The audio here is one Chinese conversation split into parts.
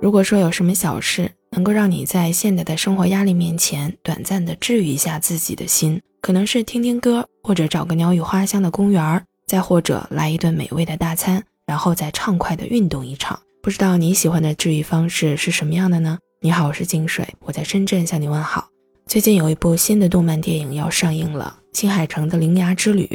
如果说有什么小事能够让你在现代的生活压力面前短暂的治愈一下自己的心，可能是听听歌，或者找个鸟语花香的公园，再或者来一顿美味的大餐，然后再畅快的运动一场。不知道你喜欢的治愈方式是什么样的呢？你好，我是金水，我在深圳向你问好。最近有一部新的动漫电影要上映了，《新海诚的铃芽之旅》。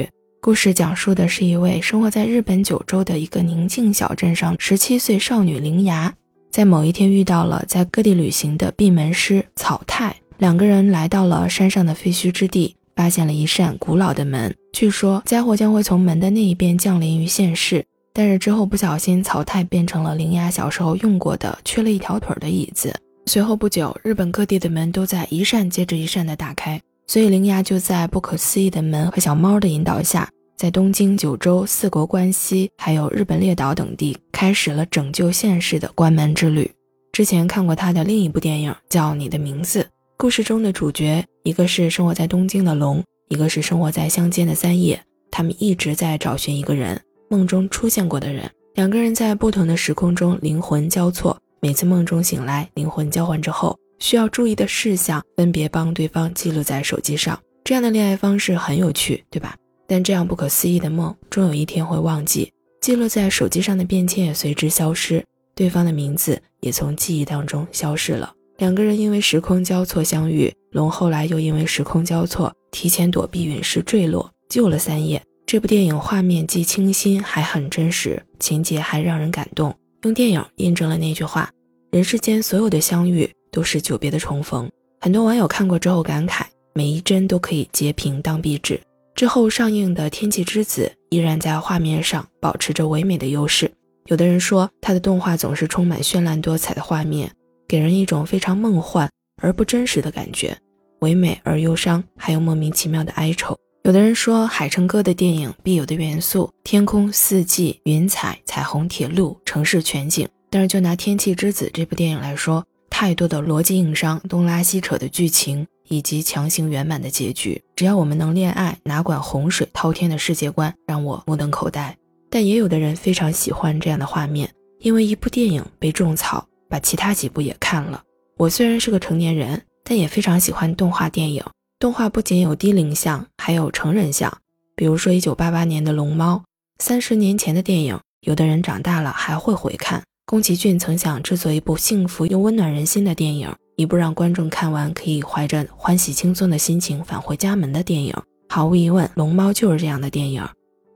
故事讲述的是一位生活在日本九州的一个宁静小镇上十七岁少女铃芽，在某一天遇到了在各地旅行的闭门师草太，两个人来到了山上的废墟之地，发现了一扇古老的门，据说灾祸将会从门的那一边降临于现世。但是之后不小心，草太变成了铃芽小时候用过的缺了一条腿的椅子。随后不久，日本各地的门都在一扇接着一扇的打开。所以，铃芽就在不可思议的门和小猫的引导下，在东京、九州、四国、关西，还有日本列岛等地，开始了拯救现世的关门之旅。之前看过他的另一部电影，叫《你的名字》。故事中的主角，一个是生活在东京的龙，一个是生活在乡间的三叶。他们一直在找寻一个人，梦中出现过的人。两个人在不同的时空中灵魂交错，每次梦中醒来，灵魂交换之后。需要注意的事项，分别帮对方记录在手机上。这样的恋爱方式很有趣，对吧？但这样不可思议的梦，终有一天会忘记。记录在手机上的便签也随之消失，对方的名字也从记忆当中消失了。两个人因为时空交错相遇，龙后来又因为时空交错提前躲避陨石坠落，救了三叶。这部电影画面既清新，还很真实，情节还让人感动。用电影印证了那句话：人世间所有的相遇。都是久别的重逢，很多网友看过之后感慨，每一帧都可以截屏当壁纸。之后上映的《天气之子》依然在画面上保持着唯美的优势。有的人说，他的动画总是充满绚烂多彩的画面，给人一种非常梦幻而不真实的感觉，唯美而忧伤，还有莫名其妙的哀愁。有的人说，海城哥的电影必有的元素：天空、四季、云彩、彩虹、铁路、城市全景。但是就拿《天气之子》这部电影来说，太多的逻辑硬伤、东拉西扯的剧情以及强行圆满的结局，只要我们能恋爱，哪管洪水滔天的世界观让我目瞪口呆。但也有的人非常喜欢这样的画面，因为一部电影被种草，把其他几部也看了。我虽然是个成年人，但也非常喜欢动画电影。动画不仅有低龄向，还有成人向。比如说1988年的《龙猫》，三十年前的电影，有的人长大了还会回看。宫崎骏曾想制作一部幸福又温暖人心的电影，一部让观众看完可以怀着欢喜轻松的心情返回家门的电影。毫无疑问，《龙猫》就是这样的电影。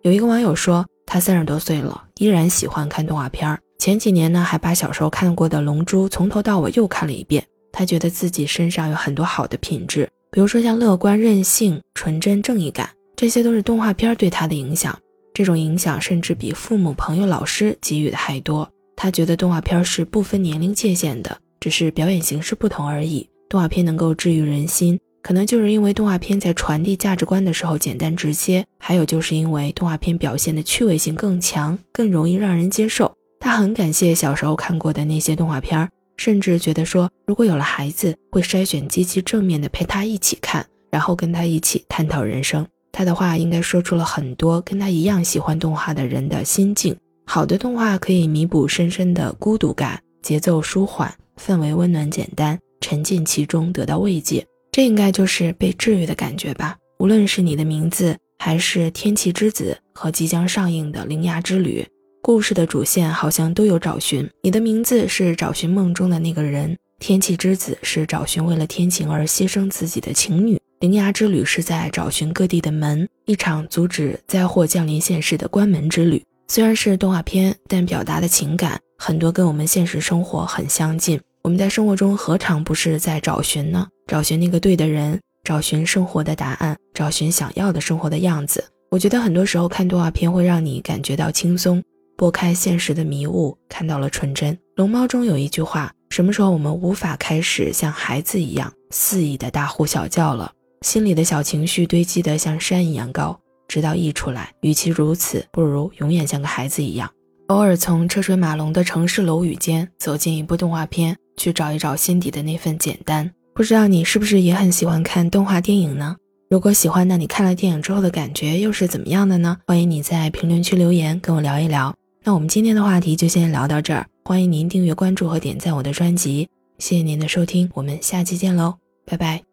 有一个网友说，他三十多岁了，依然喜欢看动画片。前几年呢，还把小时候看过的《龙珠》从头到尾又看了一遍。他觉得自己身上有很多好的品质，比如说像乐观、任性、纯真、正义感，这些都是动画片对他的影响。这种影响甚至比父母、朋友、老师给予的还多。他觉得动画片是不分年龄界限的，只是表演形式不同而已。动画片能够治愈人心，可能就是因为动画片在传递价值观的时候简单直接，还有就是因为动画片表现的趣味性更强，更容易让人接受。他很感谢小时候看过的那些动画片，甚至觉得说，如果有了孩子，会筛选积极正面的陪他一起看，然后跟他一起探讨人生。他的话应该说出了很多跟他一样喜欢动画的人的心境。好的动画可以弥补深深的孤独感，节奏舒缓，氛围温暖简单，沉浸其中得到慰藉，这应该就是被治愈的感觉吧。无论是你的名字，还是天气之子和即将上映的铃芽之旅，故事的主线好像都有找寻。你的名字是找寻梦中的那个人，天气之子是找寻为了天晴而牺牲自己的情侣，铃芽之旅是在找寻各地的门，一场阻止灾祸降临现世的关门之旅。虽然是动画片，但表达的情感很多跟我们现实生活很相近。我们在生活中何尝不是在找寻呢？找寻那个对的人，找寻生活的答案，找寻想要的生活的样子。我觉得很多时候看动画片会让你感觉到轻松，拨开现实的迷雾，看到了纯真。龙猫中有一句话：什么时候我们无法开始像孩子一样肆意的大呼小叫了？心里的小情绪堆积得像山一样高。直到溢出来，与其如此，不如永远像个孩子一样，偶尔从车水马龙的城市楼宇间走进一部动画片，去找一找心底的那份简单。不知道你是不是也很喜欢看动画电影呢？如果喜欢，那你看了电影之后的感觉又是怎么样的呢？欢迎你在评论区留言跟我聊一聊。那我们今天的话题就先聊到这儿，欢迎您订阅关注和点赞我的专辑，谢谢您的收听，我们下期见喽，拜拜。